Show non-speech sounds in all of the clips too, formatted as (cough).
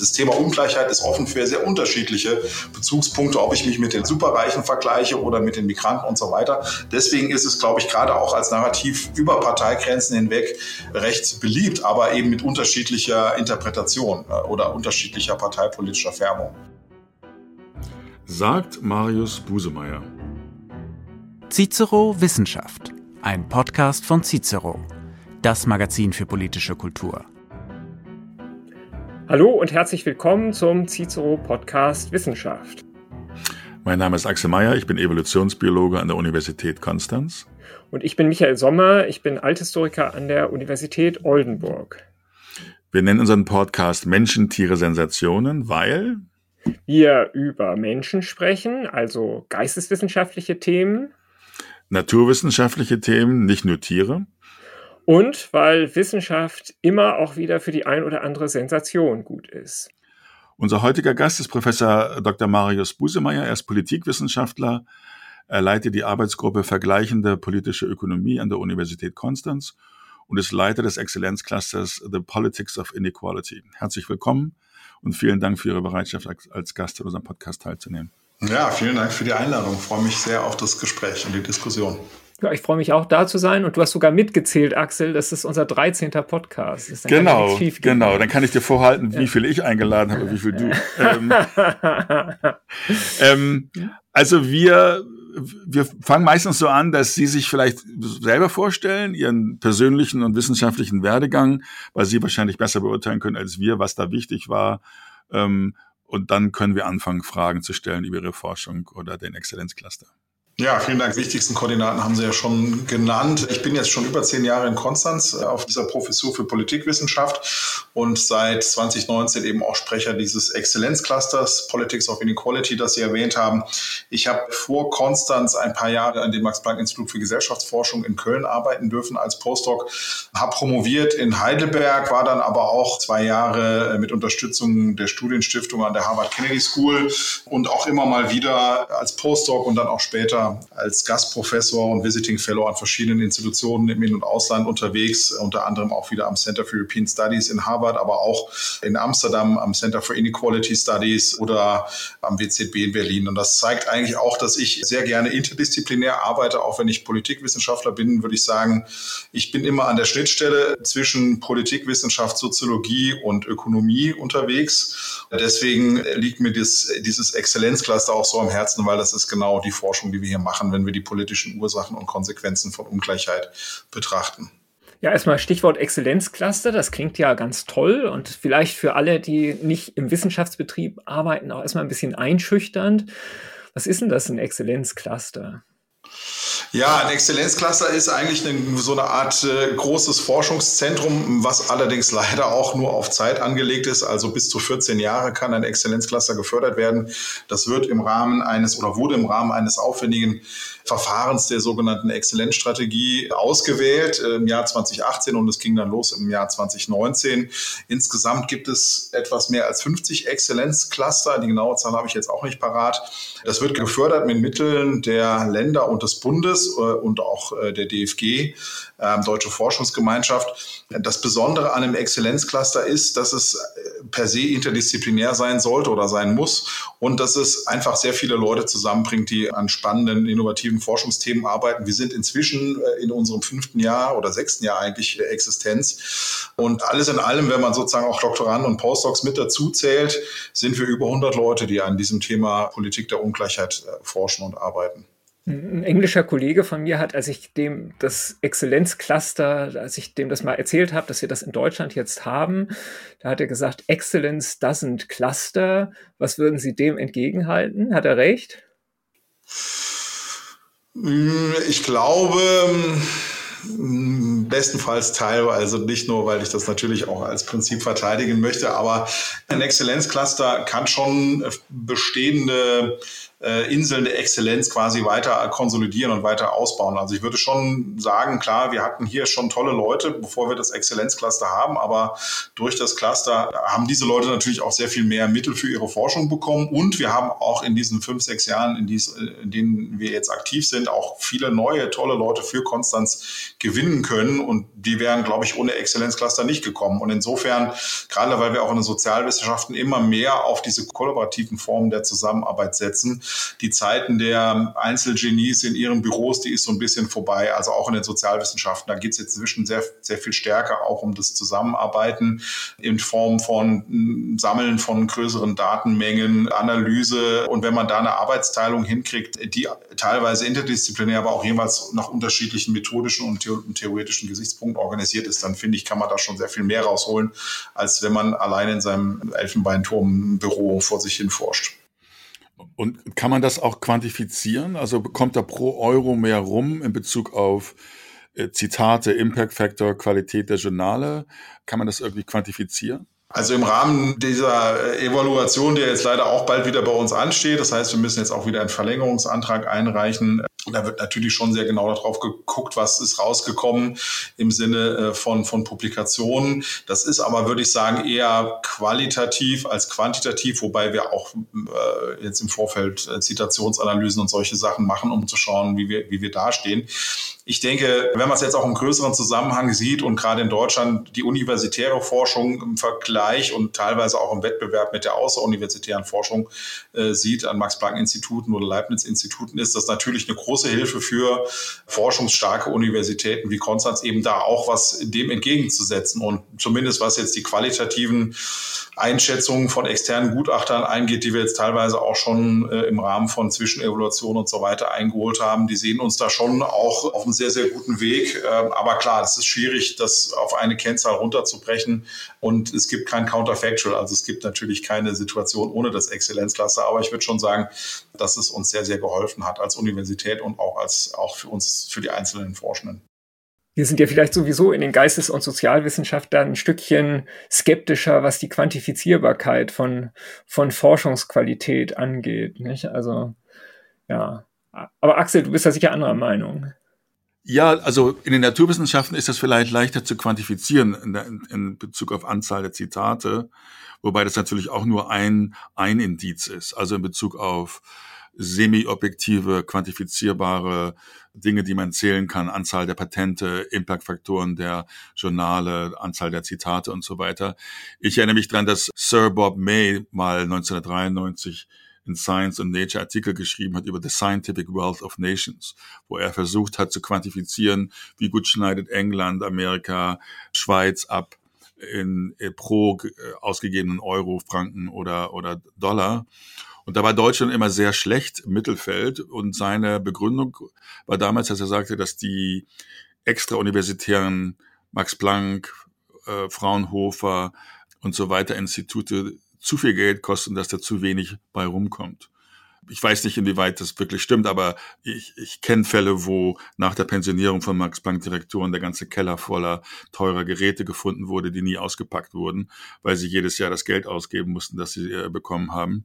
Das Thema Ungleichheit ist offen für sehr unterschiedliche Bezugspunkte, ob ich mich mit den Superreichen vergleiche oder mit den Migranten und so weiter. Deswegen ist es, glaube ich, gerade auch als Narrativ über Parteigrenzen hinweg recht beliebt, aber eben mit unterschiedlicher Interpretation äh, oder unterschiedlicher parteipolitischer Färbung. Sagt Marius Busemeyer. Cicero Wissenschaft, ein Podcast von Cicero, das Magazin für politische Kultur. Hallo und herzlich willkommen zum Cicero Podcast Wissenschaft. Mein Name ist Axel Mayer, ich bin Evolutionsbiologe an der Universität Konstanz. Und ich bin Michael Sommer, ich bin Althistoriker an der Universität Oldenburg. Wir nennen unseren Podcast Menschen, Tiere, Sensationen, weil wir über Menschen sprechen, also geisteswissenschaftliche Themen, naturwissenschaftliche Themen, nicht nur Tiere. Und weil Wissenschaft immer auch wieder für die ein oder andere Sensation gut ist. Unser heutiger Gast ist Professor Dr. Marius Busemeyer. Er ist Politikwissenschaftler. Er leitet die Arbeitsgruppe Vergleichende politische Ökonomie an der Universität Konstanz und ist Leiter des Exzellenzclusters The Politics of Inequality. Herzlich willkommen und vielen Dank für Ihre Bereitschaft, als Gast in unserem Podcast teilzunehmen. Ja, vielen Dank für die Einladung. Ich freue mich sehr auf das Gespräch und die Diskussion. Ja, ich freue mich auch da zu sein und du hast sogar mitgezählt, Axel. Das ist unser 13. Podcast. genau, genau. Dann kann ich dir vorhalten, wie viel ich eingeladen habe, wie viel du. (laughs) ähm, ähm, also wir, wir fangen meistens so an, dass Sie sich vielleicht selber vorstellen, Ihren persönlichen und wissenschaftlichen Werdegang, weil Sie wahrscheinlich besser beurteilen können als wir, was da wichtig war. Ähm, und dann können wir anfangen, Fragen zu stellen über Ihre Forschung oder den Exzellenzcluster. Ja, vielen Dank. Wichtigsten Koordinaten haben Sie ja schon genannt. Ich bin jetzt schon über zehn Jahre in Konstanz auf dieser Professur für Politikwissenschaft und seit 2019 eben auch Sprecher dieses Exzellenzclusters Politics of Inequality, das Sie erwähnt haben. Ich habe vor Konstanz ein paar Jahre an dem Max-Planck-Institut für Gesellschaftsforschung in Köln arbeiten dürfen als Postdoc, habe promoviert in Heidelberg, war dann aber auch zwei Jahre mit Unterstützung der Studienstiftung an der Harvard Kennedy School und auch immer mal wieder als Postdoc und dann auch später als Gastprofessor und Visiting Fellow an verschiedenen Institutionen im In- und Ausland unterwegs, unter anderem auch wieder am Center for European Studies in Harvard, aber auch in Amsterdam am Center for Inequality Studies oder am WZB in Berlin. Und das zeigt eigentlich auch, dass ich sehr gerne interdisziplinär arbeite, auch wenn ich Politikwissenschaftler bin, würde ich sagen, ich bin immer an der Schnittstelle zwischen Politikwissenschaft, Soziologie und Ökonomie unterwegs. Deswegen liegt mir das, dieses Exzellenzcluster auch so am Herzen, weil das ist genau die Forschung, die wir hier machen, wenn wir die politischen Ursachen und Konsequenzen von Ungleichheit betrachten. Ja, erstmal Stichwort Exzellenzcluster. Das klingt ja ganz toll und vielleicht für alle, die nicht im Wissenschaftsbetrieb arbeiten, auch erstmal ein bisschen einschüchternd. Was ist denn das, ein Exzellenzcluster? Ja, ein Exzellenzcluster ist eigentlich eine, so eine Art äh, großes Forschungszentrum, was allerdings leider auch nur auf Zeit angelegt ist. Also bis zu 14 Jahre kann ein Exzellenzcluster gefördert werden. Das wird im Rahmen eines oder wurde im Rahmen eines aufwendigen Verfahrens der sogenannten Exzellenzstrategie ausgewählt im Jahr 2018 und es ging dann los im Jahr 2019. Insgesamt gibt es etwas mehr als 50 Exzellenzcluster. Die genaue Zahl habe ich jetzt auch nicht parat. Das wird gefördert mit Mitteln der Länder und des Bundes äh, und auch äh, der DFG, ähm, Deutsche Forschungsgemeinschaft. Das Besondere an einem Exzellenzcluster ist, dass es äh, per se interdisziplinär sein sollte oder sein muss und dass es einfach sehr viele Leute zusammenbringt, die an spannenden, innovativen Forschungsthemen arbeiten. Wir sind inzwischen äh, in unserem fünften Jahr oder sechsten Jahr eigentlich der Existenz. Und alles in allem, wenn man sozusagen auch Doktoranden und Postdocs mit dazu zählt, sind wir über 100 Leute, die an diesem Thema Politik der Ungleichheit äh, forschen und arbeiten. Ein englischer Kollege von mir hat, als ich dem das Exzellenzcluster, als ich dem das mal erzählt habe, dass wir das in Deutschland jetzt haben, da hat er gesagt, Excellence doesn't cluster. Was würden Sie dem entgegenhalten? Hat er recht? Hm, ich glaube, hm, bestenfalls teilweise nicht nur, weil ich das natürlich auch als Prinzip verteidigen möchte, aber ein Exzellenzcluster kann schon bestehende äh, Inseln der Exzellenz quasi weiter konsolidieren und weiter ausbauen. Also ich würde schon sagen, klar, wir hatten hier schon tolle Leute, bevor wir das Exzellenzcluster haben, aber durch das Cluster haben diese Leute natürlich auch sehr viel mehr Mittel für ihre Forschung bekommen und wir haben auch in diesen fünf, sechs Jahren, in, dies, in denen wir jetzt aktiv sind, auch viele neue, tolle Leute für Konstanz gewinnen können und die wären, glaube ich, ohne Exzellenzcluster nicht gekommen. Und insofern, gerade weil wir auch in den Sozialwissenschaften immer mehr auf diese kollaborativen Formen der Zusammenarbeit setzen, die Zeiten der Einzelgenies in ihren Büros, die ist so ein bisschen vorbei. Also auch in den Sozialwissenschaften, da geht es jetzt inzwischen sehr, sehr viel stärker auch um das Zusammenarbeiten in Form von hm, Sammeln von größeren Datenmengen, Analyse. Und wenn man da eine Arbeitsteilung hinkriegt, die teilweise interdisziplinär, aber auch jeweils nach unterschiedlichen methodischen und theoretischen Gesichtspunkten organisiert ist, dann finde ich, kann man da schon sehr viel mehr rausholen, als wenn man alleine in seinem Elfenbeinturm-Büro vor sich hin forscht. Und kann man das auch quantifizieren? Also bekommt da pro Euro mehr rum in Bezug auf äh, Zitate, Impact Factor, Qualität der Journale? Kann man das irgendwie quantifizieren? Also im Rahmen dieser äh, Evaluation, die jetzt leider auch bald wieder bei uns ansteht, das heißt, wir müssen jetzt auch wieder einen Verlängerungsantrag einreichen. Da wird natürlich schon sehr genau darauf geguckt, was ist rausgekommen im Sinne äh, von, von Publikationen. Das ist aber, würde ich sagen, eher qualitativ als quantitativ, wobei wir auch äh, jetzt im Vorfeld äh, Zitationsanalysen und solche Sachen machen, um zu schauen, wie wir, wie wir dastehen. Ich denke, wenn man es jetzt auch im größeren Zusammenhang sieht und gerade in Deutschland die universitäre Forschung im Vergleich und teilweise auch im Wettbewerb mit der außeruniversitären Forschung äh, sieht an Max-Planck-Instituten oder Leibniz-Instituten, ist das natürlich eine große Hilfe für forschungsstarke Universitäten wie Konstanz eben da auch was dem entgegenzusetzen. Und zumindest was jetzt die qualitativen Einschätzungen von externen Gutachtern eingeht, die wir jetzt teilweise auch schon äh, im Rahmen von Zwischenevaluation und so weiter eingeholt haben, die sehen uns da schon auch auf einem sehr, sehr guten Weg. Ähm, aber klar, es ist schwierig, das auf eine Kennzahl runterzubrechen. Und es gibt kein Counterfactual. Also es gibt natürlich keine Situation ohne das Exzellenzcluster. Aber ich würde schon sagen, dass es uns sehr, sehr geholfen hat als Universität und auch als, auch für uns, für die einzelnen Forschenden. Wir sind ja vielleicht sowieso in den Geistes- und Sozialwissenschaften ein Stückchen skeptischer, was die Quantifizierbarkeit von, von Forschungsqualität angeht. Nicht? Also, ja. Aber Axel, du bist ja sicher anderer Meinung. Ja, also in den Naturwissenschaften ist das vielleicht leichter zu quantifizieren in, der, in, Bezug auf Anzahl der Zitate, wobei das natürlich auch nur ein, ein Indiz ist. Also in Bezug auf semi-objektive, quantifizierbare Dinge, die man zählen kann, Anzahl der Patente, Impactfaktoren der Journale, Anzahl der Zitate und so weiter. Ich erinnere mich dran, dass Sir Bob May mal 1993 in Science und Nature Artikel geschrieben hat über The Scientific Wealth of Nations, wo er versucht hat zu quantifizieren, wie gut schneidet England, Amerika, Schweiz ab in äh, pro äh, ausgegebenen Euro, Franken oder, oder Dollar. Und da war Deutschland immer sehr schlecht im Mittelfeld. Und seine Begründung war damals, dass er sagte, dass die extrauniversitären Max Planck, äh, Fraunhofer und so weiter Institute zu viel Geld kosten, dass da zu wenig bei rumkommt. Ich weiß nicht, inwieweit das wirklich stimmt, aber ich, ich kenne Fälle, wo nach der Pensionierung von Max-Planck-Direktoren der ganze Keller voller teurer Geräte gefunden wurde, die nie ausgepackt wurden, weil sie jedes Jahr das Geld ausgeben mussten, das sie äh, bekommen haben.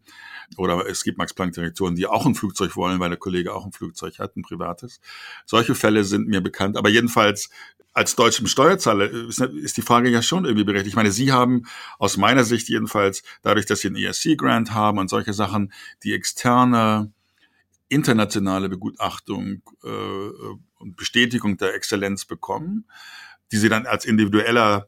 Oder es gibt Max-Planck-Direktoren, die auch ein Flugzeug wollen, weil der Kollege auch ein Flugzeug hat, ein privates. Solche Fälle sind mir bekannt. Aber jedenfalls als deutschem Steuerzahler ist die Frage ja schon irgendwie berechtigt. Ich meine, Sie haben aus meiner Sicht jedenfalls, dadurch, dass Sie einen ESC-Grant haben und solche Sachen, die externe internationale Begutachtung äh, und Bestätigung der Exzellenz bekommen, die Sie dann als individueller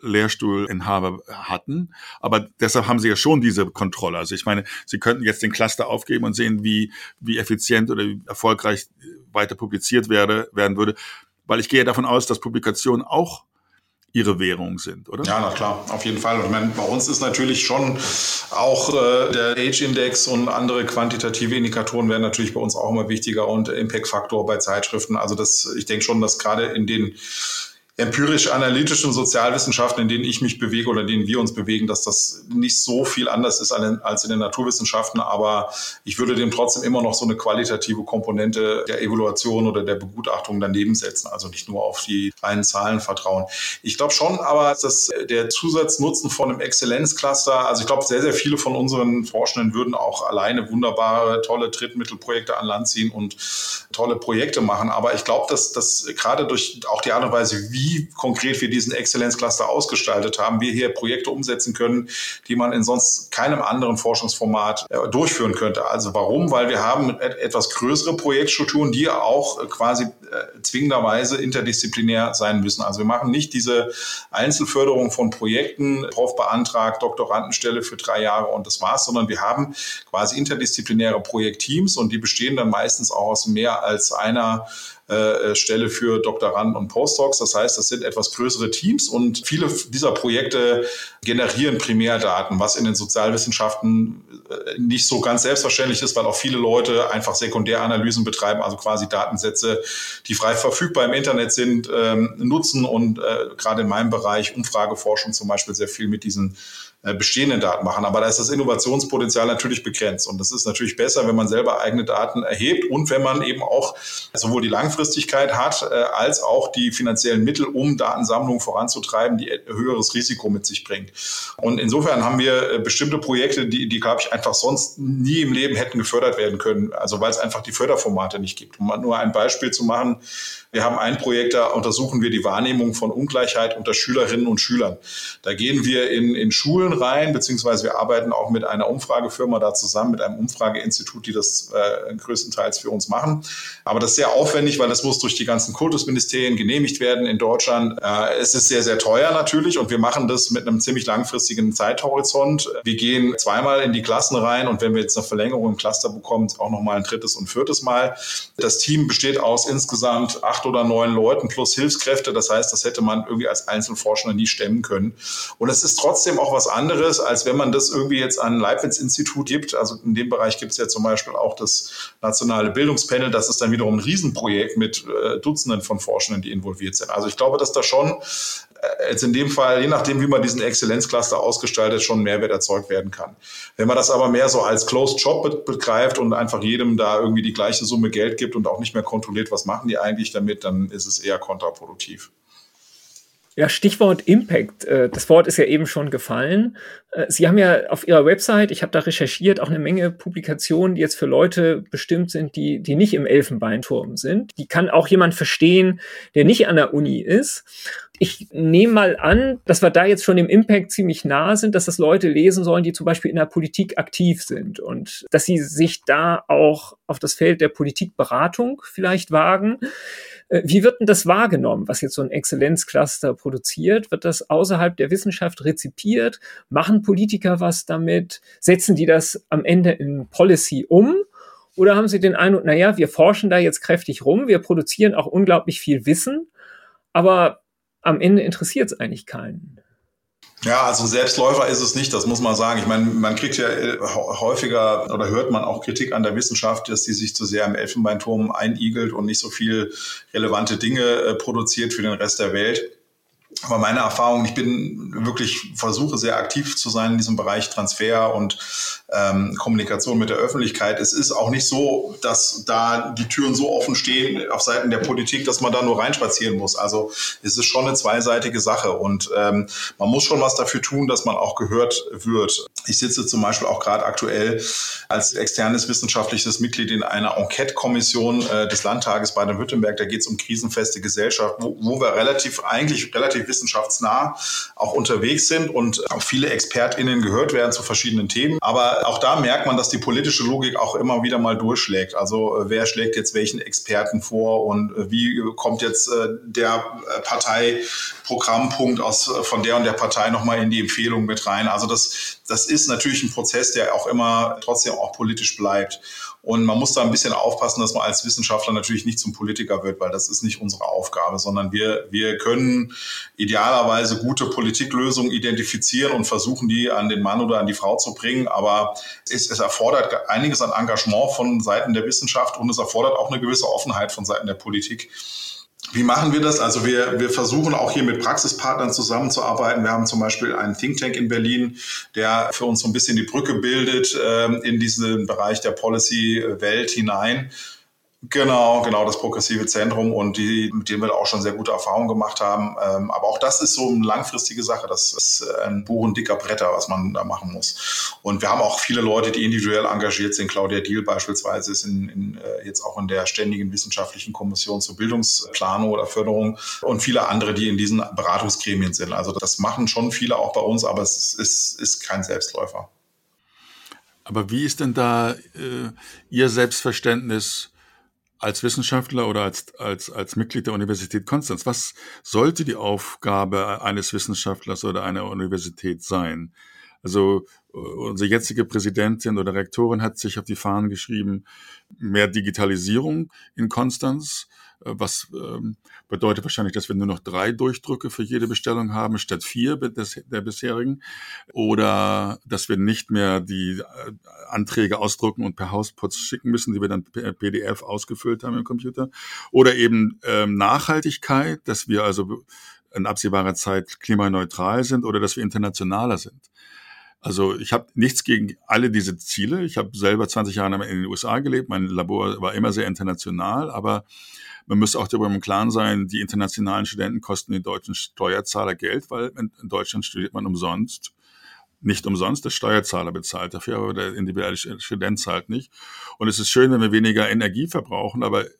Lehrstuhlinhaber hatten. Aber deshalb haben sie ja schon diese Kontrolle. Also ich meine, sie könnten jetzt den Cluster aufgeben und sehen, wie, wie effizient oder wie erfolgreich weiter publiziert werde, werden würde. Weil ich gehe davon aus, dass Publikationen auch ihre Währung sind, oder? Ja, na klar, auf jeden Fall. Und ich meine, bei uns ist natürlich schon auch äh, der Age-Index und andere quantitative Indikatoren werden natürlich bei uns auch immer wichtiger und Impact-Faktor bei Zeitschriften. Also das, ich denke schon, dass gerade in den empirisch-analytischen Sozialwissenschaften, in denen ich mich bewege oder in denen wir uns bewegen, dass das nicht so viel anders ist als in den Naturwissenschaften. Aber ich würde dem trotzdem immer noch so eine qualitative Komponente der Evaluation oder der Begutachtung daneben setzen. Also nicht nur auf die reinen Zahlen vertrauen. Ich glaube schon aber, dass der Zusatznutzen von einem Exzellenzcluster, also ich glaube, sehr, sehr viele von unseren Forschenden würden auch alleine wunderbare, tolle Drittmittelprojekte an Land ziehen und tolle Projekte machen. Aber ich glaube, dass, dass gerade durch auch die Art und Weise, wie wie konkret wir diesen Exzellenzcluster ausgestaltet haben, wir hier Projekte umsetzen können, die man in sonst keinem anderen Forschungsformat äh, durchführen könnte. Also warum? Weil wir haben etwas größere Projektstrukturen, die auch quasi äh, zwingenderweise interdisziplinär sein müssen. Also wir machen nicht diese Einzelförderung von Projekten, Prof beantragt, Doktorandenstelle für drei Jahre und das war's, sondern wir haben quasi interdisziplinäre Projektteams und die bestehen dann meistens auch aus mehr als einer äh, Stelle für Doktoranden und Postdocs. Das heißt, das sind etwas größere Teams und viele dieser Projekte generieren Primärdaten, was in den Sozialwissenschaften äh, nicht so ganz selbstverständlich ist, weil auch viele Leute einfach Sekundäranalysen betreiben, also quasi Datensätze, die frei verfügbar im Internet sind, ähm, nutzen und äh, gerade in meinem Bereich Umfrageforschung zum Beispiel sehr viel mit diesen äh, bestehenden Daten machen. Aber da ist das Innovationspotenzial natürlich begrenzt. Und das ist natürlich besser, wenn man selber eigene Daten erhebt und wenn man eben auch sowohl die Langfristigkeit hat, äh, als auch die finanziellen Mittel, um Datensammlung voranzutreiben, die höheres Risiko mit sich bringt. Und insofern haben wir äh, bestimmte Projekte, die, die glaube ich, einfach sonst nie im Leben hätten gefördert werden können. Also weil es einfach die Förderformate nicht gibt. Um nur ein Beispiel zu machen, wir haben ein Projekt, da untersuchen wir die Wahrnehmung von Ungleichheit unter Schülerinnen und Schülern. Da gehen wir in, in Schulen rein, beziehungsweise wir arbeiten auch mit einer Umfragefirma da zusammen, mit einem Umfrageinstitut, die das äh, größtenteils für uns machen. Aber das ist sehr aufwendig, weil das muss durch die ganzen Kultusministerien genehmigt werden in Deutschland. Äh, es ist sehr, sehr teuer natürlich und wir machen das mit einem ziemlich langfristigen Zeithorizont. Wir gehen zweimal in die Klassen rein und wenn wir jetzt eine Verlängerung im Cluster bekommen, auch nochmal ein drittes und viertes Mal. Das Team besteht aus insgesamt acht oder neun Leuten plus Hilfskräfte. Das heißt, das hätte man irgendwie als Einzelforschender nie stemmen können. Und es ist trotzdem auch was anderes, als wenn man das irgendwie jetzt an ein Leibniz-Institut gibt. Also in dem Bereich gibt es ja zum Beispiel auch das nationale Bildungspanel. Das ist dann wiederum ein Riesenprojekt mit äh, Dutzenden von Forschenden, die involviert sind. Also ich glaube, dass da schon äh, jetzt in dem Fall, je nachdem, wie man diesen Exzellenzcluster ausgestaltet, schon Mehrwert erzeugt werden kann. Wenn man das aber mehr so als Closed Job begreift und einfach jedem da irgendwie die gleiche Summe Geld gibt und auch nicht mehr kontrolliert, was machen die eigentlich damit, dann ist es eher kontraproduktiv. Ja, Stichwort Impact. Äh, das Wort ist ja eben schon gefallen. Äh, Sie haben ja auf Ihrer Website, ich habe da recherchiert, auch eine Menge Publikationen, die jetzt für Leute bestimmt sind, die, die nicht im Elfenbeinturm sind. Die kann auch jemand verstehen, der nicht an der Uni ist. Ich nehme mal an, dass wir da jetzt schon dem Impact ziemlich nah sind, dass das Leute lesen sollen, die zum Beispiel in der Politik aktiv sind und dass sie sich da auch auf das Feld der Politikberatung vielleicht wagen. Äh, wie wird denn das wahrgenommen, was jetzt so ein Exzellenzcluster produziert? Wird das außerhalb der Wissenschaft rezipiert? Machen Politiker was damit? Setzen die das am Ende in Policy um? Oder haben Sie den Eindruck, naja, wir forschen da jetzt kräftig rum, wir produzieren auch unglaublich viel Wissen, aber am Ende interessiert es eigentlich keinen? Ja, also Selbstläufer ist es nicht, das muss man sagen. Ich meine, man kriegt ja äh, häufiger oder hört man auch Kritik an der Wissenschaft, dass die sich zu sehr im Elfenbeinturm einigelt und nicht so viel relevante Dinge äh, produziert für den Rest der Welt. Aber meine Erfahrung, ich bin wirklich, versuche sehr aktiv zu sein in diesem Bereich Transfer und ähm, Kommunikation mit der Öffentlichkeit. Es ist auch nicht so, dass da die Türen so offen stehen auf Seiten der Politik, dass man da nur reinspazieren muss. Also es ist schon eine zweiseitige Sache und ähm, man muss schon was dafür tun, dass man auch gehört wird. Ich sitze zum Beispiel auch gerade aktuell als externes wissenschaftliches Mitglied in einer Enquete-Kommission äh, des Landtages Baden-Württemberg. Da geht es um krisenfeste Gesellschaft, wo, wo wir relativ, eigentlich relativ wissenschaftsnah auch unterwegs sind und auch viele ExpertInnen gehört werden zu verschiedenen Themen. Aber auch da merkt man, dass die politische Logik auch immer wieder mal durchschlägt. Also äh, wer schlägt jetzt welchen Experten vor und äh, wie kommt jetzt äh, der Parteiprogrammpunkt aus, von der und der Partei nochmal in die Empfehlung mit rein. Also das, das ist natürlich ein Prozess, der auch immer trotzdem auch politisch bleibt. Und man muss da ein bisschen aufpassen, dass man als Wissenschaftler natürlich nicht zum Politiker wird, weil das ist nicht unsere Aufgabe, sondern wir, wir können idealerweise gute Politiklösungen identifizieren und versuchen, die an den Mann oder an die Frau zu bringen. Aber es, es erfordert einiges an Engagement von Seiten der Wissenschaft und es erfordert auch eine gewisse Offenheit von Seiten der Politik Wie machen wir das? Also wir, wir versuchen auch hier mit Praxispartnern zusammenzuarbeiten. Wir haben zum Beispiel einen Think Tank in Berlin, der für uns so ein bisschen die Brücke bildet äh, in diesen Bereich der Policy-Welt hinein. Genau, genau, das progressive Zentrum und die, mit denen wir auch schon sehr gute Erfahrungen gemacht haben. Ähm, aber auch das ist so eine langfristige Sache. Das ist ein Buch dicker Bretter, was man da machen muss. Und wir haben auch viele Leute, die individuell engagiert sind. Claudia Diel beispielsweise ist in, in, äh, jetzt auch in der ständigen wissenschaftlichen Kommission zur Bildungsplanung oder Förderung und viele andere, die in diesen Beratungsgremien sind. Also das machen schon viele auch bei uns, aber es ist, ist kein Selbstläufer. Aber wie ist denn da äh, Ihr Selbstverständnis als Wissenschaftler oder als, als, als Mitglied der Universität Konstanz, was sollte die Aufgabe eines Wissenschaftlers oder einer Universität sein? Also äh, unsere jetzige Präsidentin oder Rektorin hat sich auf die Fahnen geschrieben, mehr Digitalisierung in Konstanz, äh, was ähm, bedeutet wahrscheinlich, dass wir nur noch drei Durchdrücke für jede Bestellung haben, statt vier der bisherigen. Oder dass wir nicht mehr die äh, Anträge ausdrucken und per Hausputz schicken müssen, die wir dann per PDF ausgefüllt haben im Computer. Oder eben ähm, Nachhaltigkeit, dass wir also in absehbarer Zeit klimaneutral sind oder dass wir internationaler sind. Also ich habe nichts gegen alle diese Ziele. Ich habe selber 20 Jahre in den USA gelebt. Mein Labor war immer sehr international, aber man muss auch darüber im Klaren sein, die internationalen Studenten kosten den deutschen Steuerzahler Geld, weil in, Deutschland studiert man umsonst. Nicht umsonst, der Steuerzahler bezahlt dafür, aber der individuelle Student zahlt nicht. Und es ist schön, wenn wir weniger Energie verbrauchen, aber äh,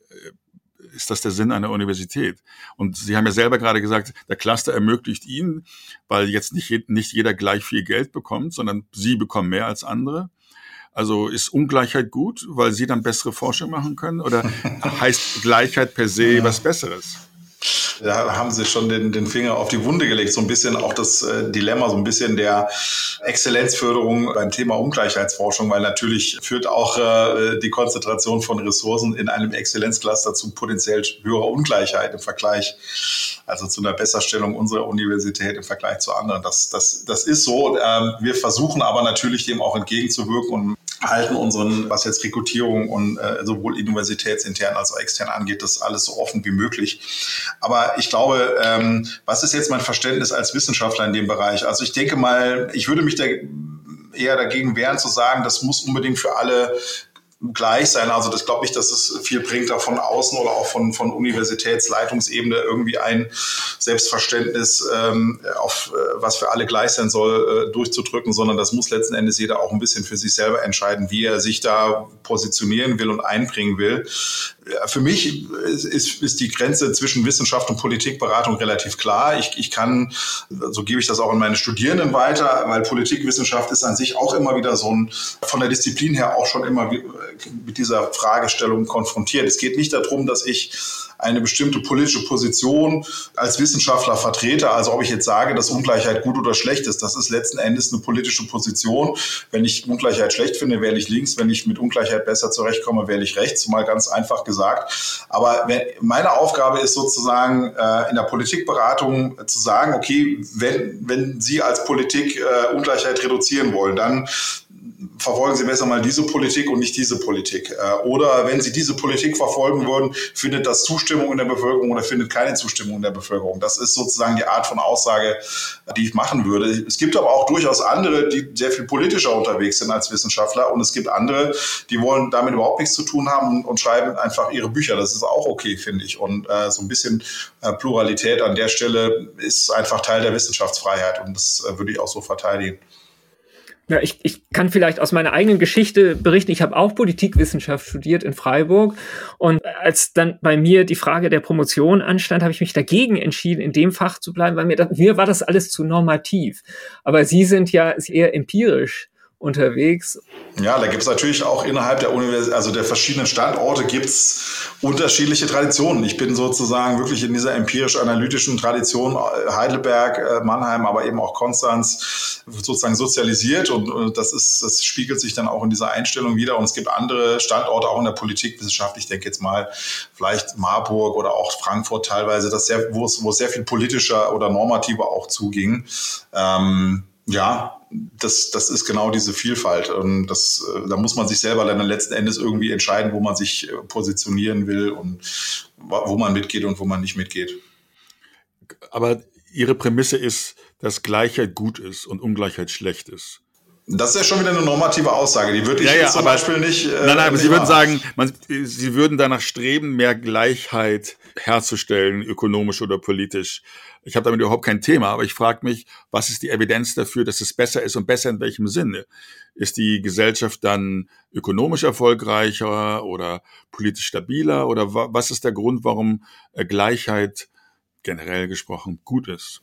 ist das der Sinn einer Universität? Und Sie haben ja selber gerade gesagt, der Cluster ermöglicht Ihnen, weil jetzt nicht, nicht jeder gleich viel Geld bekommt, sondern Sie bekommen mehr als andere. Also ist Ungleichheit gut, weil Sie dann bessere Forschung machen können? Oder (laughs) heißt Gleichheit per se was Besseres? Da haben Sie schon den, den Finger auf die Wunde gelegt. So ein bisschen auch das äh, Dilemma, so ein bisschen der Exzellenzförderung beim Thema Ungleichheitsforschung, weil natürlich führt auch äh, die Konzentration von Ressourcen in einem Exzellenzcluster zu potenziell höherer Ungleichheit im Vergleich, also zu einer Besserstellung unserer Universität im Vergleich zu anderen. Das, das, das ist so. Ähm, wir versuchen aber natürlich dem auch entgegenzuwirken und halten unseren, was jetzt Rekrutierung und äh, sowohl universitätsintern als auch extern angeht, das alles so offen wie möglich. Aber ich glaube, ähm, was ist jetzt mein Verständnis als Wissenschaftler in dem Bereich? Also ich denke mal, ich würde mich da eher dagegen wehren zu sagen, das muss unbedingt für alle gleich sein. Also das glaube ich, dass es viel bringt, da von außen oder auch von, von Universitätsleitungsebene irgendwie ein Selbstverständnis ähm, auf äh, was für alle gleich sein soll, äh, durchzudrücken, sondern das muss letzten Endes jeder auch ein bisschen für sich selber entscheiden, wie er sich da positionieren will und einbringen will. Für mich ist, ist die Grenze zwischen Wissenschaft und Politikberatung relativ klar. Ich, ich kann, so gebe ich das auch an meine Studierenden weiter, weil Politikwissenschaft ist an sich auch immer wieder so ein, von der Disziplin her auch schon immer mit dieser Fragestellung konfrontiert. Es geht nicht darum, dass ich eine bestimmte politische Position als Wissenschaftler vertrete. Also ob ich jetzt sage, dass Ungleichheit gut oder schlecht ist, das ist letzten Endes eine politische Position. Wenn ich Ungleichheit schlecht finde, wähle ich links. Wenn ich mit Ungleichheit besser zurechtkomme, wähle ich rechts. Mal ganz einfach gesagt. Aber meine Aufgabe ist sozusagen äh, in der Politikberatung zu sagen, okay, wenn, wenn Sie als Politik äh, Ungleichheit reduzieren wollen, dann verfolgen Sie besser mal diese Politik und nicht diese Politik. Äh, oder wenn Sie diese Politik verfolgen würden, findet das Zustimmung in der Bevölkerung oder findet keine Zustimmung in der Bevölkerung. Das ist sozusagen die Art von Aussage, die ich machen würde. Es gibt aber auch durchaus andere, die sehr viel politischer unterwegs sind als Wissenschaftler und es gibt andere, die wollen damit überhaupt nichts zu tun haben und schreiben einfach ihre Bücher. Das ist auch okay, finde ich. Und äh, so ein bisschen äh, Pluralität an der Stelle ist einfach Teil der Wissenschaftsfreiheit und das äh, würde ich auch so verteidigen. Ja, ich, ich kann vielleicht aus meiner eigenen Geschichte berichten. Ich habe auch Politikwissenschaft studiert in Freiburg. Und als dann bei mir die Frage der Promotion anstand, habe ich mich dagegen entschieden, in dem Fach zu bleiben, weil mir, das, mir war das alles zu normativ. Aber Sie sind ja eher empirisch unterwegs. Ja, da gibt es natürlich auch innerhalb der Universität, also der verschiedenen Standorte gibt es unterschiedliche Traditionen. Ich bin sozusagen wirklich in dieser empirisch-analytischen Tradition äh, Heidelberg, äh, Mannheim, aber eben auch Konstanz sozusagen sozialisiert und das ist, das spiegelt sich dann auch in dieser Einstellung wieder. Und es gibt andere Standorte auch in der Politikwissenschaft. Ich denke jetzt mal vielleicht Marburg oder auch Frankfurt teilweise, das sehr, wo es, wo es sehr viel politischer oder normativer auch zuging. Ähm, Ja, das, das ist genau diese Vielfalt. Und das, äh, da muss man sich selber dann letzten Endes irgendwie entscheiden, wo man sich äh, positionieren will und wo man mitgeht und wo man nicht mitgeht. Aber Ihre Prämisse ist, dass Gleichheit gut ist und Ungleichheit schlecht ist. Das ist ja schon wieder eine normative Aussage. Die würde ich ja, ja, zum Beispiel nicht. Äh, nein, nein, aber Sie würden sagen, man, Sie würden danach streben, mehr Gleichheit herzustellen, ökonomisch oder politisch. Ich habe damit überhaupt kein Thema, aber ich frage mich, was ist die Evidenz dafür, dass es besser ist und besser in welchem Sinne? Ist die Gesellschaft dann ökonomisch erfolgreicher oder politisch stabiler oder was ist der Grund, warum äh, Gleichheit generell gesprochen gut ist?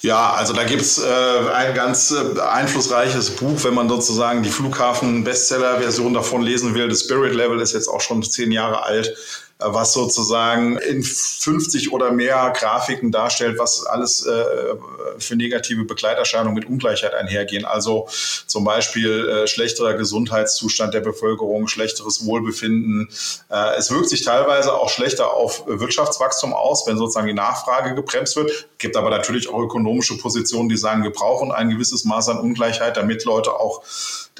Ja, also da gibt's äh, ein ganz äh, einflussreiches Buch, wenn man sozusagen die Flughafen-Bestseller-Version davon lesen will. The Spirit Level ist jetzt auch schon zehn Jahre alt was sozusagen in 50 oder mehr Grafiken darstellt, was alles äh, für negative Begleiterscheinungen mit Ungleichheit einhergehen. Also zum Beispiel äh, schlechterer Gesundheitszustand der Bevölkerung, schlechteres Wohlbefinden. Äh, es wirkt sich teilweise auch schlechter auf Wirtschaftswachstum aus, wenn sozusagen die Nachfrage gebremst wird. Es gibt aber natürlich auch ökonomische Positionen, die sagen, wir brauchen ein gewisses Maß an Ungleichheit, damit Leute auch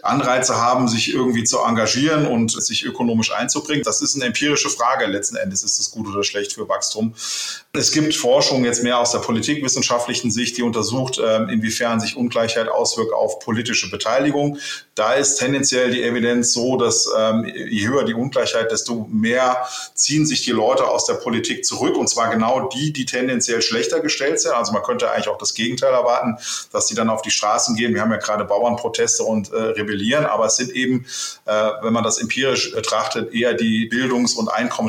Anreize haben, sich irgendwie zu engagieren und sich ökonomisch einzubringen. Das ist eine empirische Frage letzten Endes. Ist es gut oder schlecht für Wachstum? Es gibt Forschung jetzt mehr aus der politikwissenschaftlichen Sicht, die untersucht, ähm, inwiefern sich Ungleichheit auswirkt auf politische Beteiligung. Da ist tendenziell die Evidenz so, dass ähm, je höher die Ungleichheit, desto mehr ziehen sich die Leute aus der Politik zurück. Und zwar genau die, die tendenziell schlechter gestellt sind. Also man könnte eigentlich auch das Gegenteil erwarten, dass sie dann auf die Straßen gehen. Wir haben ja gerade Bauernproteste und äh, rebellieren, aber es sind eben, äh, wenn man das empirisch betrachtet, eher die Bildungs- und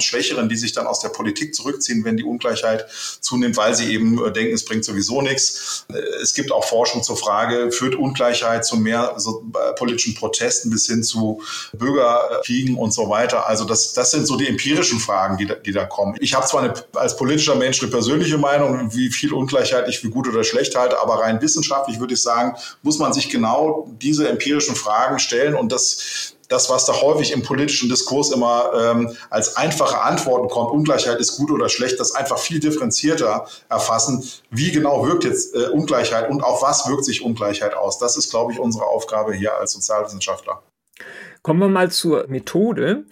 Einkommensschwächeren, die sich dann aus der Politik zurückziehen, wenn die Ungleichheit zunimmt, weil sie eben äh, denken, es bringt sowieso nichts. Äh, es gibt auch Forschung zur Frage, führt Ungleichheit zu mehr so, äh, politischen Protesten bis hin zu Bürgerkriegen und so weiter. Also das, das sind so die empirischen Fragen, die da, die da kommen. Ich habe zwar eine, als politischer Mensch eine persönliche Meinung, wie viel Ungleichheit ich für gut oder schlecht halte, aber rein wissenschaftlich würde ich sagen, muss man sich genau diese empirischen Fragen stellen und das, das, was da häufig im politischen Diskurs immer ähm, als einfache Antworten kommt, Ungleichheit ist gut oder schlecht, das einfach viel differenzierter erfassen. Wie genau wirkt jetzt äh, Ungleichheit und auf was wirkt sich Ungleichheit aus? Das ist, glaube ich, unsere Aufgabe hier als Sozialwissenschaftler. Kommen wir mal zur Methode.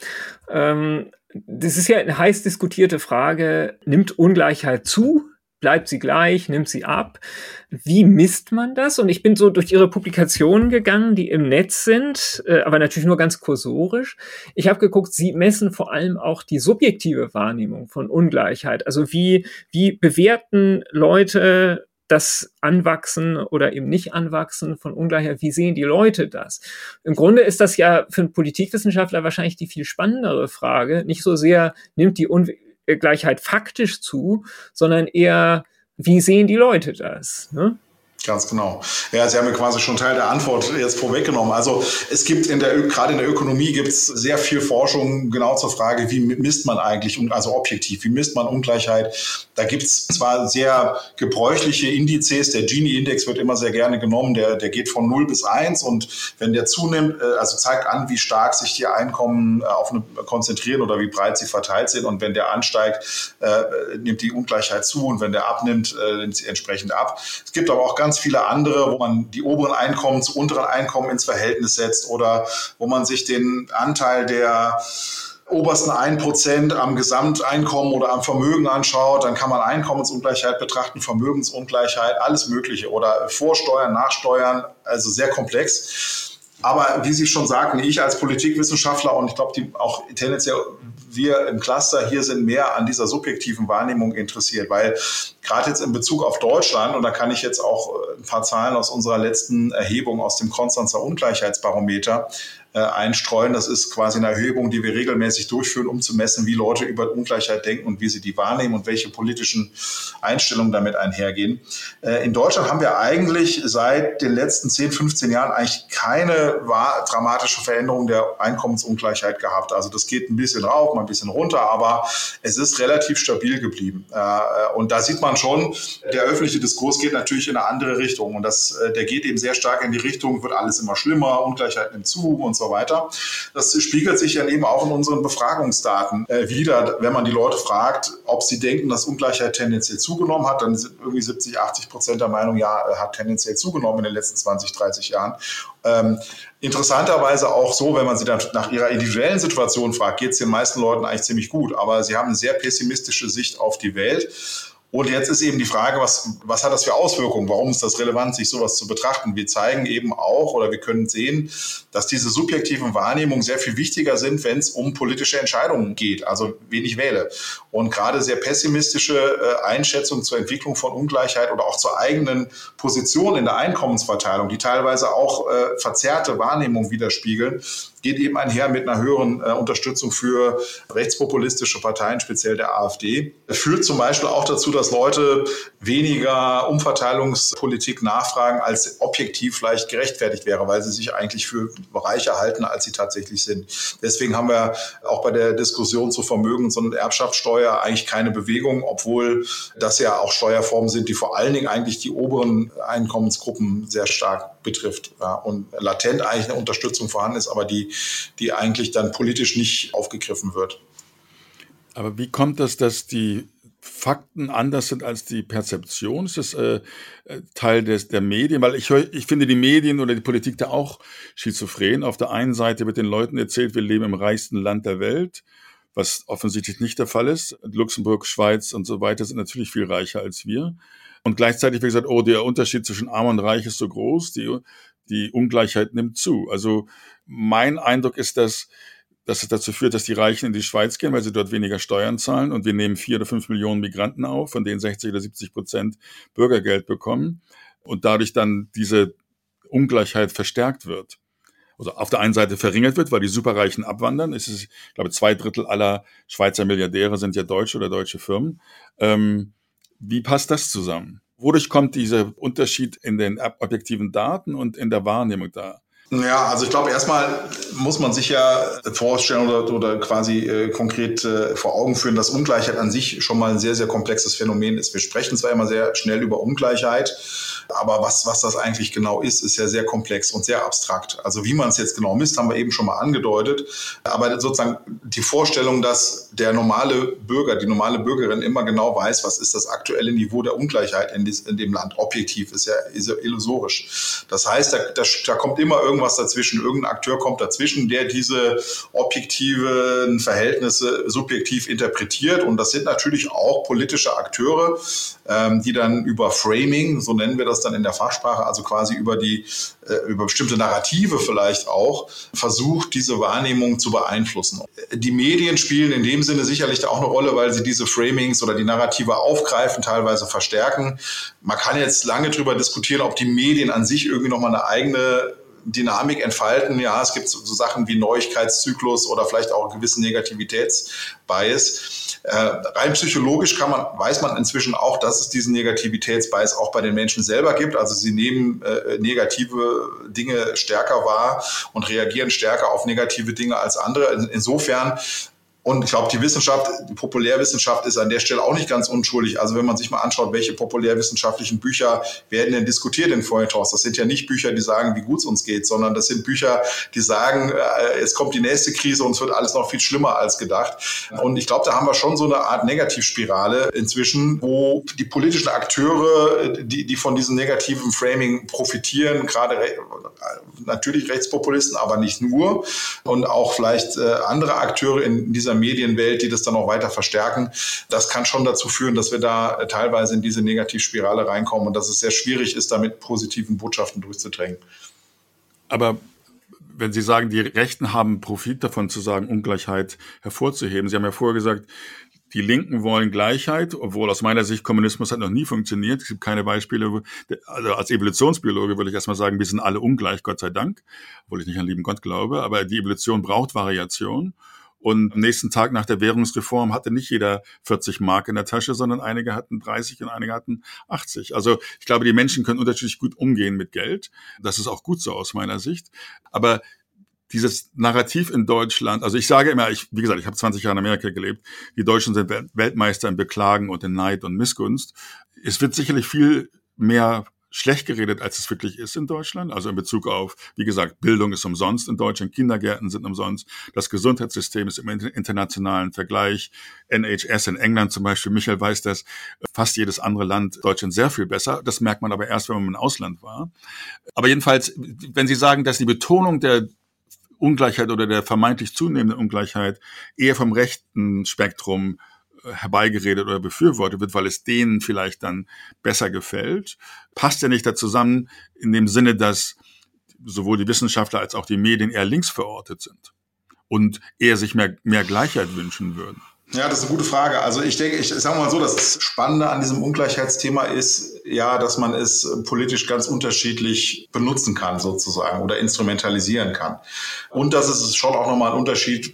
Ähm, das ist ja eine heiß diskutierte Frage. Nimmt Ungleichheit zu? Bleibt sie gleich? Nimmt sie ab? Wie misst man das? Und ich bin so durch ihre Publikationen gegangen, die im Netz sind, äh, aber natürlich nur ganz kursorisch. Ich habe geguckt, sie messen vor allem auch die subjektive Wahrnehmung von Ungleichheit. Also wie, wie bewerten Leute das Anwachsen oder eben nicht Anwachsen von Ungleichheit, wie sehen die Leute das? Im Grunde ist das ja für einen Politikwissenschaftler wahrscheinlich die viel spannendere Frage. Nicht so sehr nimmt die Gleichheit faktisch zu, sondern eher, wie sehen die Leute das? Ne? Ganz genau. Ja, Sie haben ja quasi schon Teil der Antwort jetzt vorweggenommen. Also es gibt in der, gerade in der Ökonomie gibt es sehr viel Forschung genau zur Frage, wie misst man eigentlich, also objektiv, wie misst man Ungleichheit? Da gibt es zwar sehr gebräuchliche Indizes, der Gini-Index wird immer sehr gerne genommen, der, der geht von 0 bis 1 und wenn der zunimmt, äh, also zeigt an, wie stark sich die Einkommen äh, auf eine konzentrieren oder wie breit sie verteilt sind und wenn der ansteigt, äh, nimmt die Ungleichheit zu und wenn der abnimmt, äh, nimmt sie entsprechend ab. Es gibt aber auch ganz ganz viele andere, wo man die oberen Einkommen zu unteren Einkommen ins Verhältnis setzt oder wo man sich den Anteil der obersten 1% am Gesamteinkommen oder am Vermögen anschaut, dann kann man Einkommensungleichheit betrachten, Vermögensungleichheit, alles Mögliche oder Vorsteuern, Nachsteuern, also sehr komplex. Aber wie Sie schon sagten, ich als Politikwissenschaftler und ich glaube, auch tendenziell wir im Cluster hier sind mehr an dieser subjektiven Wahrnehmung interessiert, weil gerade jetzt in Bezug auf Deutschland, und da kann ich jetzt auch äh, ein paar Zahlen aus unserer letzten Erhebung aus dem Konstanzer Ungleichheitsbarometer einstreuen. Das ist quasi eine Erhebung, die wir regelmäßig durchführen, um zu messen, wie Leute über Ungleichheit denken und wie sie die wahrnehmen und welche politischen Einstellungen damit einhergehen. Äh, in Deutschland haben wir eigentlich seit den letzten 10, 15 Jahren eigentlich keine dramatische Veränderung der Einkommensungleichheit gehabt. Also das geht ein bisschen rauf, mal ein bisschen runter, aber es ist relativ stabil geblieben. Äh, und da sieht man schon, der öffentliche Diskurs geht natürlich in eine andere Richtung. Und das, äh, der geht eben sehr stark in die Richtung, wird alles immer schlimmer, Ungleichheit nimmt zu und so weiter. Das spiegelt sich dann eben auch in unseren Befragungsdaten äh, wieder, wenn man die Leute fragt, ob sie denken, dass Ungleichheit tendenziell zugenommen hat, dann sind irgendwie 70, 80 Prozent der Meinung, ja, hat tendenziell zugenommen in den letzten 20, 30 Jahren. Ähm, interessanterweise auch so, wenn man sie dann nach ihrer individuellen Situation fragt, geht es den meisten Leuten eigentlich ziemlich gut, aber sie haben eine sehr pessimistische Sicht auf die Welt. Und jetzt ist eben die Frage, was, was hat das für Auswirkungen? Warum ist das relevant, sich sowas zu betrachten? Wir zeigen eben auch oder wir können sehen, dass diese subjektiven Wahrnehmungen sehr viel wichtiger sind, wenn es um politische Entscheidungen geht, also wen ich wähle. Und gerade sehr pessimistische äh, Einschätzungen zur Entwicklung von Ungleichheit oder auch zur eigenen Position in der Einkommensverteilung, die teilweise auch äh, verzerrte Wahrnehmungen widerspiegeln, geht eben einher mit einer höheren äh, Unterstützung für rechtspopulistische Parteien, speziell der AfD. Führt zum Beispiel auch dazu, dass Leute weniger Umverteilungspolitik nachfragen, als objektiv vielleicht gerechtfertigt wäre, weil sie sich eigentlich für reicher halten, als sie tatsächlich sind. Deswegen haben wir auch bei der Diskussion zu Vermögens- und Erbschaftssteuer eigentlich keine Bewegung, obwohl das ja auch Steuerformen sind, die vor allen Dingen eigentlich die oberen Einkommensgruppen sehr stark betrifft ja, und latent eigentlich eine Unterstützung vorhanden ist, aber die, die eigentlich dann politisch nicht aufgegriffen wird. Aber wie kommt das, dass die Fakten anders sind als die Perzeption? Ist das äh, äh, Teil des, der Medien? Weil ich, ich finde die Medien oder die Politik da auch schizophren. Auf der einen Seite wird den Leuten erzählt, wir leben im reichsten Land der Welt, was offensichtlich nicht der Fall ist. Luxemburg, Schweiz und so weiter sind natürlich viel reicher als wir. Und gleichzeitig wird gesagt, oh, der Unterschied zwischen Arm und Reich ist so groß, die, die Ungleichheit nimmt zu. Also mein Eindruck ist, dass dass es dazu führt, dass die Reichen in die Schweiz gehen, weil sie dort weniger Steuern zahlen und wir nehmen vier oder fünf Millionen Migranten auf, von denen 60 oder 70 Prozent Bürgergeld bekommen und dadurch dann diese Ungleichheit verstärkt wird. Also auf der einen Seite verringert wird, weil die Superreichen abwandern. Es ist, ich glaube, zwei Drittel aller Schweizer Milliardäre sind ja deutsche oder deutsche Firmen. Ähm, wie passt das zusammen? Wodurch kommt dieser Unterschied in den objektiven Daten und in der Wahrnehmung da? Ja, also ich glaube, erstmal muss man sich ja vorstellen oder, oder quasi äh, konkret äh, vor Augen führen, dass Ungleichheit an sich schon mal ein sehr, sehr komplexes Phänomen ist. Wir sprechen zwar immer sehr schnell über Ungleichheit, aber was, was das eigentlich genau ist, ist ja sehr komplex und sehr abstrakt. Also wie man es jetzt genau misst, haben wir eben schon mal angedeutet. Aber sozusagen die Vorstellung, dass der normale Bürger, die normale Bürgerin immer genau weiß, was ist das aktuelle Niveau der Ungleichheit in, dies, in dem Land, objektiv, ist ja, ist ja illusorisch. Das heißt, da, da, da kommt immer irgendwas dazwischen, irgendein Akteur kommt dazwischen, der diese objektiven Verhältnisse subjektiv interpretiert. Und das sind natürlich auch politische Akteure, ähm, die dann über Framing, so nennen wir das dann in der Fachsprache, also quasi über die, äh, über bestimmte Narrative vielleicht auch, versucht, diese Wahrnehmung zu beeinflussen. Die Medien spielen in dem Sinne sicherlich auch eine Rolle, weil sie diese Framings oder die Narrative aufgreifen, teilweise verstärken. Man kann jetzt lange darüber diskutieren, ob die Medien an sich irgendwie nochmal eine eigene Dynamik entfalten. Ja, es gibt so, so Sachen wie Neuigkeitszyklus oder vielleicht auch einen gewissen Negativitätsbias. Äh, rein psychologisch kann man, weiß man inzwischen auch, dass es diesen Negativitätsbias auch bei den Menschen selber gibt. Also sie nehmen äh, negative Dinge stärker wahr und reagieren stärker auf negative Dinge als andere. Insofern und ich glaube, die Wissenschaft, die Populärwissenschaft ist an der Stelle auch nicht ganz unschuldig. Also wenn man sich mal anschaut, welche populärwissenschaftlichen Bücher werden denn diskutiert in Feuilletons, das sind ja nicht Bücher, die sagen, wie gut es uns geht, sondern das sind Bücher, die sagen, äh, es kommt die nächste Krise und es wird alles noch viel schlimmer als gedacht. Und ich glaube, da haben wir schon so eine Art Negativspirale inzwischen, wo die politischen Akteure, die, die von diesem negativen Framing profitieren, gerade re natürlich Rechtspopulisten, aber nicht nur, und auch vielleicht äh, andere Akteure in dieser Medienwelt, die das dann auch weiter verstärken. Das kann schon dazu führen, dass wir da äh, teilweise in diese Negativspirale reinkommen und dass es sehr schwierig ist, damit positiven Botschaften durchzudrängen. Aber wenn Sie sagen, die Rechten haben Profit davon zu sagen, Ungleichheit hervorzuheben. Sie haben ja vorher gesagt, die Linken wollen Gleichheit, obwohl aus meiner Sicht Kommunismus hat noch nie funktioniert. Es gibt keine Beispiele. Also als Evolutionsbiologe würde ich erstmal sagen, wir sind alle ungleich, Gott sei Dank, obwohl ich nicht an lieben Gott glaube. Aber die Evolution braucht Variation. Und am nächsten Tag nach der Währungsreform hatte nicht jeder 40 Mark in der Tasche, sondern einige hatten 30 und einige hatten 80. Also ich glaube, die Menschen können unterschiedlich gut umgehen mit Geld. Das ist auch gut so aus meiner Sicht. Aber dieses Narrativ in Deutschland, also ich sage immer, ich, wie gesagt, ich habe 20 Jahre in Amerika gelebt, die Deutschen sind Weltmeister in Beklagen und in Neid und Missgunst. Es wird sicherlich viel mehr schlecht geredet, als es wirklich ist in Deutschland. Also in Bezug auf, wie gesagt, Bildung ist umsonst in Deutschland, Kindergärten sind umsonst, das Gesundheitssystem ist im internationalen Vergleich, NHS in England zum Beispiel, Michael weiß das, fast jedes andere Land Deutschland sehr viel besser. Das merkt man aber erst, wenn man im Ausland war. Aber jedenfalls, wenn Sie sagen, dass die Betonung der Ungleichheit oder der vermeintlich zunehmenden Ungleichheit eher vom rechten Spektrum herbeigeredet oder befürwortet wird, weil es denen vielleicht dann besser gefällt, passt ja nicht da zusammen in dem Sinne, dass sowohl die Wissenschaftler als auch die Medien eher links verortet sind und eher sich mehr, mehr Gleichheit wünschen würden. Ja, das ist eine gute Frage. Also ich denke, ich sage mal so, das Spannende an diesem Ungleichheitsthema ist ja, dass man es politisch ganz unterschiedlich benutzen kann sozusagen oder instrumentalisieren kann. Und dass es schon auch nochmal einen Unterschied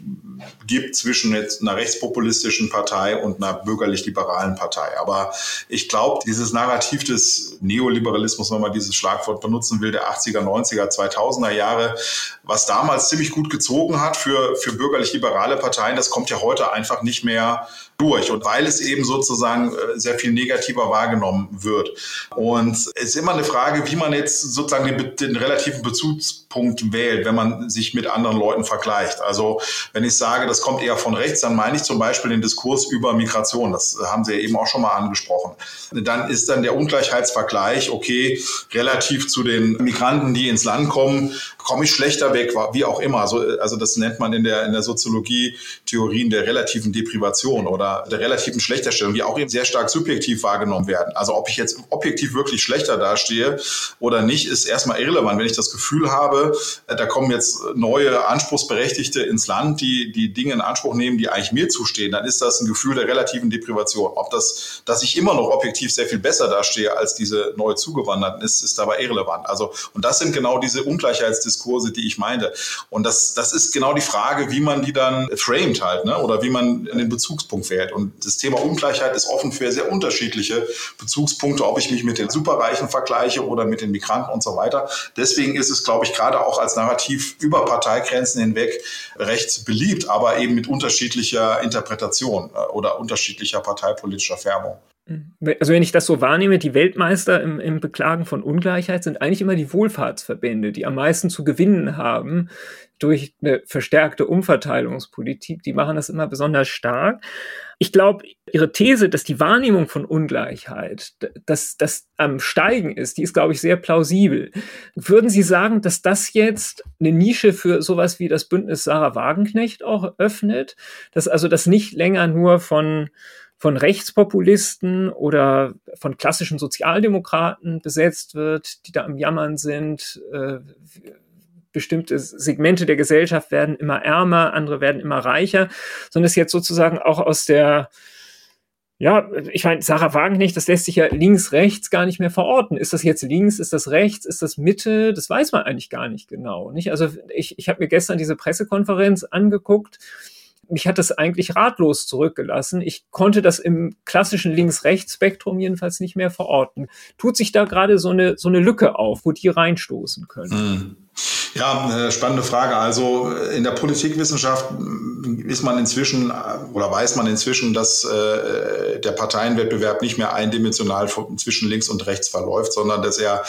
gibt zwischen jetzt einer rechtspopulistischen Partei und einer bürgerlich-liberalen Partei. Aber ich glaube, dieses Narrativ des Neoliberalismus, wenn man dieses Schlagwort benutzen will, der 80er, 90er, 2000er Jahre, was damals ziemlich gut gezogen hat für, für bürgerlich-liberale Parteien, das kommt ja heute einfach nicht mehr durch. Und weil es eben sozusagen äh, sehr viel negativer wahrgenommen wird. Und es ist immer eine Frage, wie man jetzt sozusagen den, den relativen Bezugspunkt wählt, wenn man sich mit anderen Leuten vergleicht. Also wenn ich sage, das kommt eher von rechts, dann meine ich zum Beispiel den Diskurs über Migration. Das haben Sie ja eben auch schon mal angesprochen. Dann ist dann der Ungleichheitsvergleich, okay, relativ zu den Migranten, die ins Land kommen, komme ich schlechter weg, wie auch immer. Also, also das nennt man in der, in der Soziologie Theorien der relativen Deprivation oder der relativen Schlechterstellung, die auch eben sehr stark subjektiv wahrgenommen werden. Also ob ich jetzt objektiv wirklich schlechter dastehe oder nicht, ist erstmal irrelevant. Wenn ich das Gefühl habe, äh, da kommen jetzt neue Anspruchsberechtigte ins Land, die die Dinge in Anspruch nehmen, die eigentlich mir zustehen, dann ist das ein Gefühl der relativen Deprivation. Ob das, dass ich immer noch objektiv sehr viel besser dastehe als diese neu zugewanderten, ist, ist dabei irrelevant. Also, und das sind genau diese Ungleichheitsdiskurse, die ich meinte. Und das, das ist genau die Frage, wie man die dann framed halt, ne? oder wie man den Bezugspunkt wählt. Und das Thema Ungleichheit ist offen für sehr unterschiedliche Bezugspunkte, ob ich mich mit den Superreichen vergleiche oder mit den Migranten und so weiter. Deswegen ist es, glaube ich, gerade auch als Narrativ über Parteigrenzen hinweg recht beliebt, aber eben mit unterschiedlicher Interpretation äh, oder unterschiedlicher parteipolitischer Färbung. Also wenn ich das so wahrnehme, die Weltmeister im, im, Beklagen von Ungleichheit sind eigentlich immer die Wohlfahrtsverbände, die am meisten zu gewinnen haben durch eine verstärkte Umverteilungspolitik. Die machen das immer besonders stark. Ich glaube, Ihre These, dass die Wahrnehmung von Ungleichheit, dass das am Steigen ist, die ist, glaube ich, sehr plausibel. Würden Sie sagen, dass das jetzt eine Nische für sowas wie das Bündnis Sarah Wagenknecht auch öffnet? Dass also das nicht länger nur von von Rechtspopulisten oder von klassischen Sozialdemokraten besetzt wird, die da am Jammern sind. Äh, bestimmte Segmente der Gesellschaft werden immer ärmer, andere werden immer reicher, sondern es jetzt sozusagen auch aus der ja, ich meine, Sarah Wagenknecht, das lässt sich ja links, rechts gar nicht mehr verorten. Ist das jetzt links, ist das rechts, ist das Mitte? Das weiß man eigentlich gar nicht genau. Nicht? Also ich, ich habe mir gestern diese Pressekonferenz angeguckt mich hat das eigentlich ratlos zurückgelassen. Ich konnte das im klassischen Links-Rechts-Spektrum jedenfalls nicht mehr verorten. Tut sich da gerade so eine, so eine Lücke auf, wo die reinstoßen können? Hm. Ja, spannende Frage. Also in der Politikwissenschaft ist man inzwischen oder weiß man inzwischen, dass äh, der Parteienwettbewerb nicht mehr eindimensional zwischen links und rechts verläuft, sondern dass er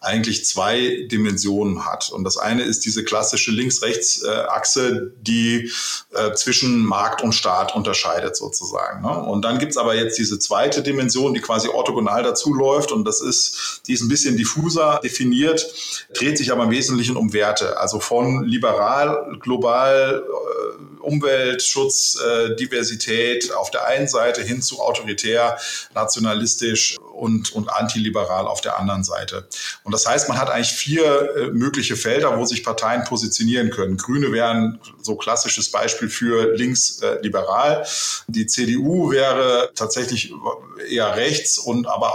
eigentlich zwei Dimensionen hat. Und das eine ist diese klassische Links-Rechts-Achse, die äh, zwischen Markt und Staat unterscheidet sozusagen. Ne? Und dann gibt's aber jetzt diese zweite Dimension, die quasi orthogonal dazu läuft und das ist, die ist ein bisschen diffuser definiert, dreht sich aber im Wesentlichen um Werte. Also von liberal, global, äh, Umweltschutz, äh, Diversität auf der einen Seite hin zu autoritär, nationalistisch und, und antiliberal auf der anderen Seite. Und das heißt, man hat eigentlich vier äh, mögliche Felder, wo sich Parteien positionieren können. Grüne wären so klassisches Beispiel für linksliberal. Die CDU wäre tatsächlich eher rechts und aber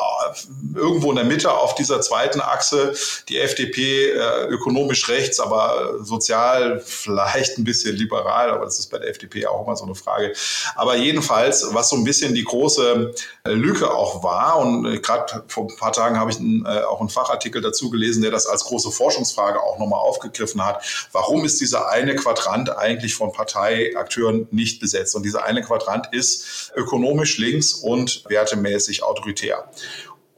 irgendwo in der Mitte auf dieser zweiten Achse die FDP äh, ökonomisch rechts aber sozial vielleicht ein bisschen liberal, aber das ist bei der FDP auch immer so eine Frage. Aber jedenfalls, was so ein bisschen die große Lücke auch war, und äh, gerade vor ein paar Tagen habe ich äh, auch einen Fachartikel dazu gelesen, der das als große Forschungsfrage auch nochmal aufgegriffen hat. Warum ist dieser eine Quadrant eigentlich von Parteiakteuren nicht besetzt? Und dieser eine Quadrant ist ökonomisch links und wertemäßig autoritär.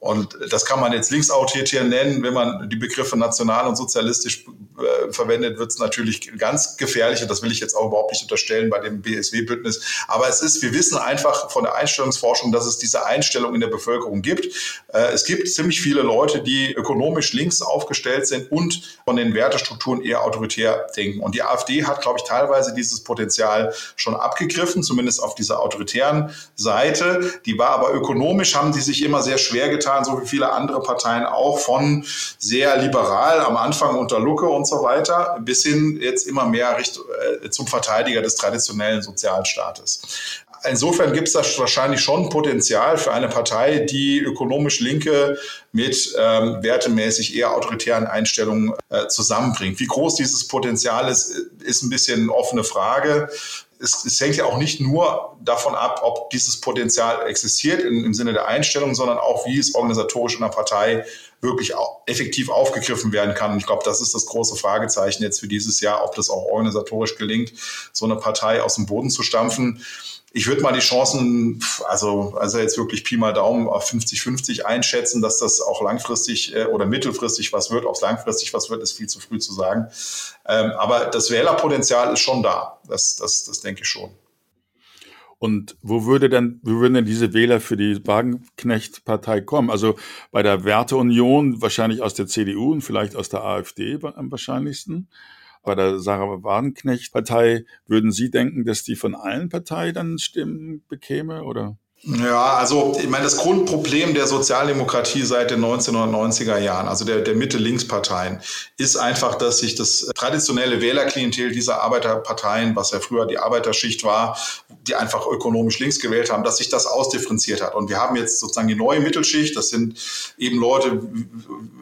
Und das kann man jetzt linksautoritär nennen. Wenn man die Begriffe national und sozialistisch äh, verwendet, wird es natürlich ganz gefährlich. Und das will ich jetzt auch überhaupt nicht unterstellen bei dem BSW-Bündnis. Aber es ist, wir wissen einfach von der Einstellungsforschung, dass es diese Einstellung in der Bevölkerung gibt. Äh, es gibt ziemlich viele Leute, die ökonomisch links aufgestellt sind und von den Wertestrukturen eher autoritär denken. Und die AfD hat, glaube ich, teilweise dieses Potenzial schon abgegriffen, zumindest auf dieser autoritären Seite. Die war aber ökonomisch, haben die sich immer sehr schwer getan getan, so wie viele andere Parteien auch, von sehr liberal am Anfang unter Lucke und so weiter, bis hin jetzt immer mehr Richtung, äh, zum Verteidiger des traditionellen Sozialstaates. Insofern gibt es da wahrscheinlich schon Potenzial für eine Partei, die ökonomisch Linke mit ähm, wertemäßig eher autoritären Einstellungen äh, zusammenbringt. Wie groß dieses Potenzial ist, ist ein bisschen eine offene Frage es, es, hängt ja auch nicht nur davon ab, ob dieses Potenzial existiert in, im Sinne der Einstellung, sondern auch, wie es organisatorisch in der Partei wirklich effektiv aufgegriffen werden kann. Und ich glaube, das ist das große Fragezeichen jetzt für dieses Jahr, ob das auch organisatorisch gelingt, so eine Partei aus dem Boden zu stampfen ich würde mal die Chancen, also, also jetzt wirklich Pi mal Daumen auf 50-50 einschätzen, dass das auch langfristig äh, oder mittelfristig was wird. Ob es langfristig was wird, ist viel zu früh zu sagen. Ähm, aber das Wählerpotenzial ist schon da. Das, das, das denke ich schon. Und wo würde denn, wo würden denn diese Wähler für die Wagenknecht-Partei kommen? Also bei der Werteunion wahrscheinlich aus der CDU und vielleicht aus der AfD am wahrscheinlichsten bei der Sarah Wagenknecht-Partei, würden Sie denken, dass die von allen Parteien dann Stimmen bekäme oder? Ja, also ich meine, das Grundproblem der Sozialdemokratie seit den 1990er Jahren, also der, der Mitte-Links-Parteien, ist einfach, dass sich das traditionelle Wählerklientel dieser Arbeiterparteien, was ja früher die Arbeiterschicht war, die einfach ökonomisch links gewählt haben, dass sich das ausdifferenziert hat. Und wir haben jetzt sozusagen die neue Mittelschicht, das sind eben Leute,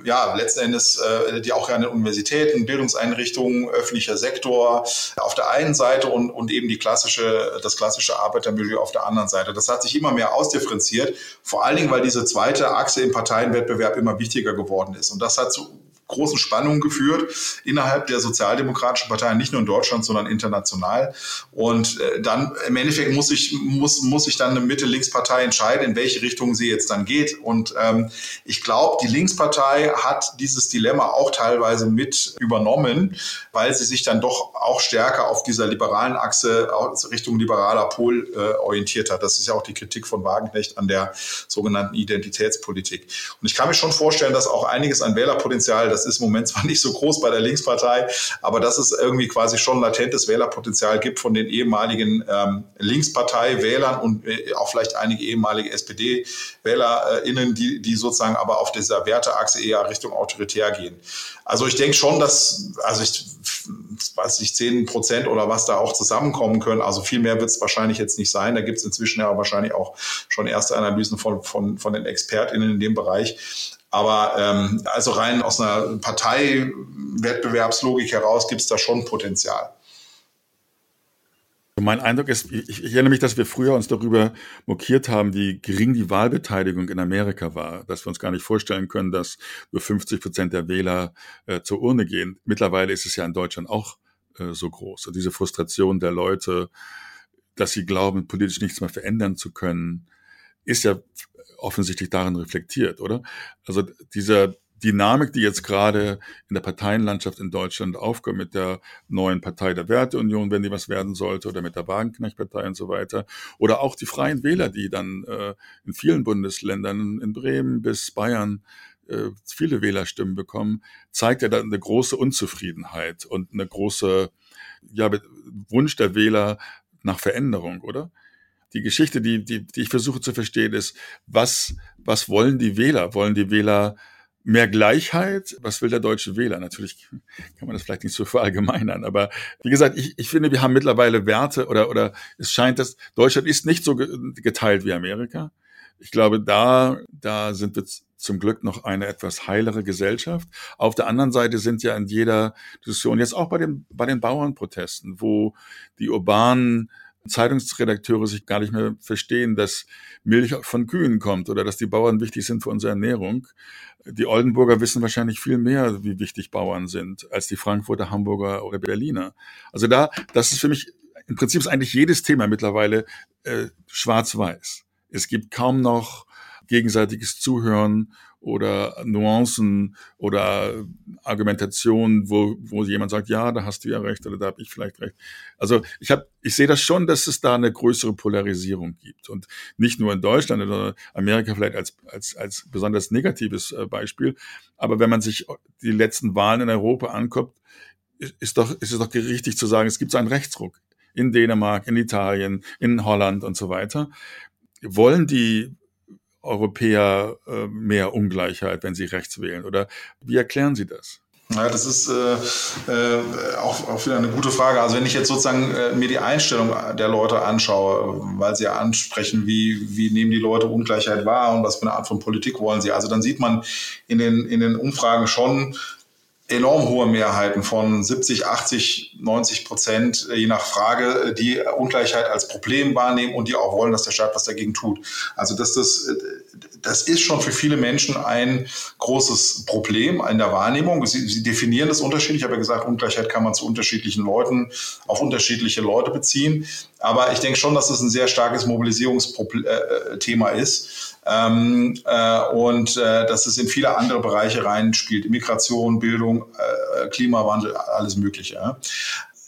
ja, letzten Endes, äh, die auch an den Universitäten, Bildungseinrichtungen, öffentlicher Sektor auf der einen Seite und, und eben die klassische, das klassische Arbeitermilieu auf der anderen Seite. Das hat sich immer immer mehr ausdifferenziert, vor allen Dingen, weil diese zweite Achse im Parteienwettbewerb immer wichtiger geworden ist. Und das hat zu großen Spannungen geführt innerhalb der sozialdemokratischen Parteien, nicht nur in Deutschland, sondern international. Und äh, dann im Endeffekt muss ich, muss, muss ich dann eine Mitte-Links-Partei entscheiden, in welche Richtung sie jetzt dann geht. Und ähm, ich glaube, die Linkspartei hat dieses Dilemma auch teilweise mit übernommen, weil sie sich dann doch auch stärker auf dieser liberalen Achse Richtung liberaler Pol äh, orientiert hat. Das ist ja auch die Kritik von Wagenknecht an der sogenannten Identitätspolitik. Und ich kann mir schon vorstellen, dass auch einiges an Wählerpotenzial, das ist im Moment zwar nicht so groß bei der Linkspartei, aber dass es irgendwie quasi schon latentes Wählerpotenzial gibt von den ehemaligen ähm, Linkspartei-Wählern und äh, auch vielleicht einige ehemalige SPD-WählerInnen, die, die sozusagen aber auf dieser Werteachse eher Richtung autoritär gehen. Also ich denke schon, dass, also ich weiß nicht, 10 Prozent oder was da auch zusammenkommen können. Also viel mehr wird es wahrscheinlich jetzt nicht sein. Da gibt es inzwischen ja wahrscheinlich auch schon erste Analysen von, von, von den ExpertInnen in dem Bereich. Aber ähm, also rein aus einer Parteiwettbewerbslogik heraus gibt es da schon Potenzial. Mein Eindruck ist, ich, ich, erinnere mich, dass wir früher uns darüber mokiert haben, wie gering die Wahlbeteiligung in Amerika war, dass wir uns gar nicht vorstellen können, dass nur 50 Prozent der Wähler äh, zur Urne gehen. Mittlerweile ist es ja in Deutschland auch äh, so groß. Und diese Frustration der Leute, dass sie glauben, politisch nichts mehr verändern zu können, ist ja offensichtlich darin reflektiert, oder? Also dieser Dynamik, die jetzt gerade in der Parteienlandschaft in Deutschland aufkommt, mit der neuen Partei der Werteunion, wenn die was werden sollte, oder mit der Wagenknecht-Partei und so weiter, oder auch die Freien Wähler, die dann äh, in vielen Bundesländern, in Bremen bis Bayern, äh, viele Wählerstimmen bekommen, zeigt ja dann eine große Unzufriedenheit und eine große ja, Wunsch der Wähler nach Veränderung, oder? Die Geschichte, die, die, die ich versuche zu verstehen, ist, was, was wollen die Wähler? Wollen die Wähler mehr Gleichheit? Was will der deutsche Wähler? Natürlich kann man das vielleicht nicht so verallgemeinern, aber wie gesagt, ich, ich finde, wir haben mittlerweile Werte oder, oder es scheint, dass Deutschland ist nicht so geteilt wie Amerika. Ich glaube, da, da sind wir zum Glück noch eine etwas heilere Gesellschaft. Auf der anderen Seite sind ja in jeder Diskussion, jetzt auch bei den, bei den Bauernprotesten, wo die urbanen Zeitungsredakteure sich gar nicht mehr verstehen, dass Milch von Kühen kommt oder dass die Bauern wichtig sind für unsere Ernährung. Die Oldenburger wissen wahrscheinlich viel mehr, wie wichtig Bauern sind, als die Frankfurter, Hamburger oder Berliner. Also da, das ist für mich, im Prinzip ist eigentlich jedes Thema mittlerweile äh, schwarz-weiß. Es gibt kaum noch gegenseitiges Zuhören oder Nuancen oder Argumentationen, wo, wo jemand sagt, ja, da hast du ja recht oder da habe ich vielleicht recht. Also ich habe, ich sehe das schon, dass es da eine größere Polarisierung gibt und nicht nur in Deutschland oder Amerika vielleicht als als als besonders negatives äh, Beispiel, aber wenn man sich die letzten Wahlen in Europa anguckt, ist doch ist es doch richtig zu sagen, es gibt so einen Rechtsruck in Dänemark, in Italien, in Holland und so weiter. Wollen die Europäer äh, mehr Ungleichheit, wenn sie rechts wählen? Oder wie erklären Sie das? Ja, das ist äh, äh, auch, auch wieder eine gute Frage. Also wenn ich jetzt sozusagen äh, mir die Einstellung der Leute anschaue, weil sie ja ansprechen, wie, wie nehmen die Leute Ungleichheit wahr und was für eine Art von Politik wollen sie. Also dann sieht man in den, in den Umfragen schon, enorm hohe Mehrheiten von 70, 80, 90 Prozent, je nach Frage, die Ungleichheit als Problem wahrnehmen und die auch wollen, dass der Staat was dagegen tut. Also dass das, das ist schon für viele Menschen ein großes Problem in der Wahrnehmung. Sie, sie definieren das unterschiedlich. Ich habe ja gesagt, Ungleichheit kann man zu unterschiedlichen Leuten, auf unterschiedliche Leute beziehen. Aber ich denke schon, dass es ein sehr starkes Mobilisierungsthema ist. Ähm, äh, und äh, dass es in viele andere Bereiche reinspielt. Migration, Bildung, äh, Klimawandel, alles Mögliche.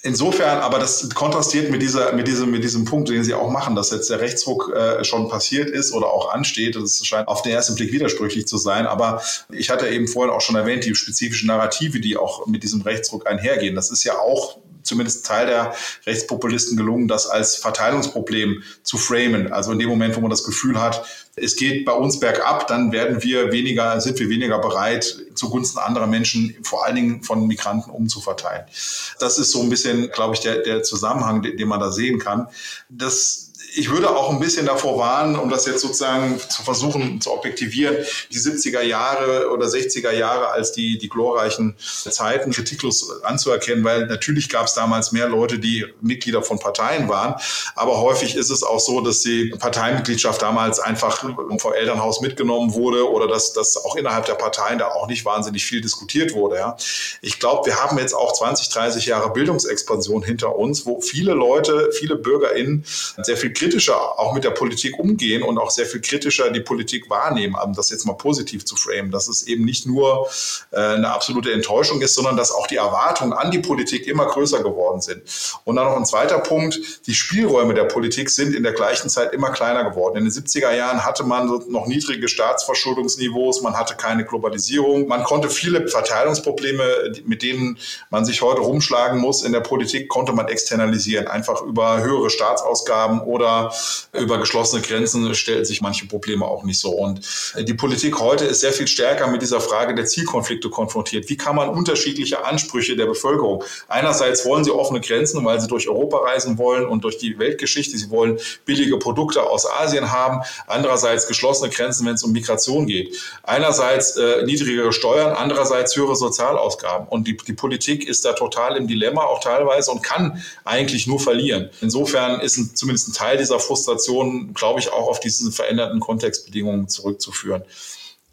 Insofern, aber das kontrastiert mit dieser, mit diesem, mit diesem Punkt, den Sie auch machen, dass jetzt der Rechtsruck äh, schon passiert ist oder auch ansteht. Das scheint auf den ersten Blick widersprüchlich zu sein. Aber ich hatte eben vorhin auch schon erwähnt, die spezifischen Narrative, die auch mit diesem Rechtsruck einhergehen. Das ist ja auch zumindest Teil der Rechtspopulisten gelungen, das als Verteilungsproblem zu framen. Also in dem Moment, wo man das Gefühl hat, es geht bei uns bergab, dann werden wir weniger, sind wir weniger bereit, zugunsten anderer Menschen, vor allen Dingen von Migranten, umzuverteilen. Das ist so ein bisschen, glaube ich, der, der Zusammenhang, den, den man da sehen kann. Das ich würde auch ein bisschen davor warnen, um das jetzt sozusagen zu versuchen zu objektivieren, die 70er Jahre oder 60er Jahre als die, die glorreichen Zeiten kritiklos anzuerkennen, weil natürlich gab es damals mehr Leute, die Mitglieder von Parteien waren. Aber häufig ist es auch so, dass die Parteimitgliedschaft damals einfach vom Elternhaus mitgenommen wurde oder dass, dass auch innerhalb der Parteien da auch nicht wahnsinnig viel diskutiert wurde. Ja. Ich glaube, wir haben jetzt auch 20, 30 Jahre Bildungsexpansion hinter uns, wo viele Leute, viele BürgerInnen sehr viel kritischer auch mit der Politik umgehen und auch sehr viel kritischer die Politik wahrnehmen, um das jetzt mal positiv zu framen, dass es eben nicht nur äh, eine absolute Enttäuschung ist, sondern dass auch die Erwartungen an die Politik immer größer geworden sind. Und dann noch ein zweiter Punkt, die Spielräume der Politik sind in der gleichen Zeit immer kleiner geworden. In den 70er Jahren hatte man noch niedrige Staatsverschuldungsniveaus, man hatte keine Globalisierung, man konnte viele Verteilungsprobleme, mit denen man sich heute rumschlagen muss in der Politik, konnte man externalisieren, einfach über höhere Staatsausgaben oder über, über geschlossene Grenzen stellten sich manche Probleme auch nicht so. Und die Politik heute ist sehr viel stärker mit dieser Frage der Zielkonflikte konfrontiert. Wie kann man unterschiedliche Ansprüche der Bevölkerung? Einerseits wollen sie offene Grenzen, weil sie durch Europa reisen wollen und durch die Weltgeschichte. Sie wollen billige Produkte aus Asien haben. Andererseits geschlossene Grenzen, wenn es um Migration geht. Einerseits äh, niedrigere Steuern, andererseits höhere Sozialausgaben. Und die, die Politik ist da total im Dilemma, auch teilweise, und kann eigentlich nur verlieren. Insofern ist ein, zumindest ein Teil dieser Frustration, glaube ich, auch auf diese veränderten Kontextbedingungen zurückzuführen.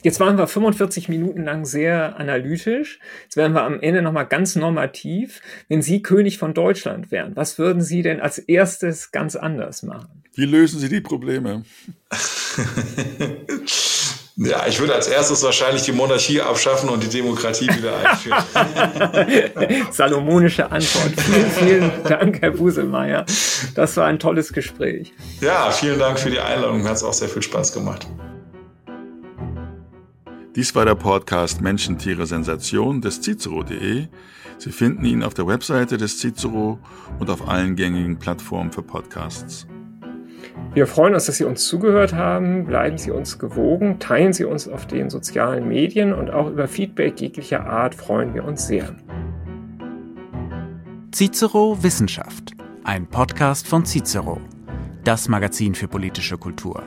Jetzt waren wir 45 Minuten lang sehr analytisch. Jetzt werden wir am Ende nochmal ganz normativ. Wenn Sie König von Deutschland wären, was würden Sie denn als erstes ganz anders machen? Wie lösen Sie die Probleme? (laughs) Ja, ich würde als erstes wahrscheinlich die Monarchie abschaffen und die Demokratie wieder einführen. (laughs) Salomonische Antwort. Vielen, vielen Dank, Herr Buselmeier. Das war ein tolles Gespräch. Ja, vielen Dank für die Einladung. Hat es auch sehr viel Spaß gemacht. Dies war der Podcast Menschen, Tiere, Sensation des Cicero.de. Sie finden ihn auf der Webseite des Cicero und auf allen gängigen Plattformen für Podcasts. Wir freuen uns, dass Sie uns zugehört haben. Bleiben Sie uns gewogen, teilen Sie uns auf den sozialen Medien und auch über Feedback jeglicher Art freuen wir uns sehr. Cicero Wissenschaft, ein Podcast von Cicero, das Magazin für politische Kultur.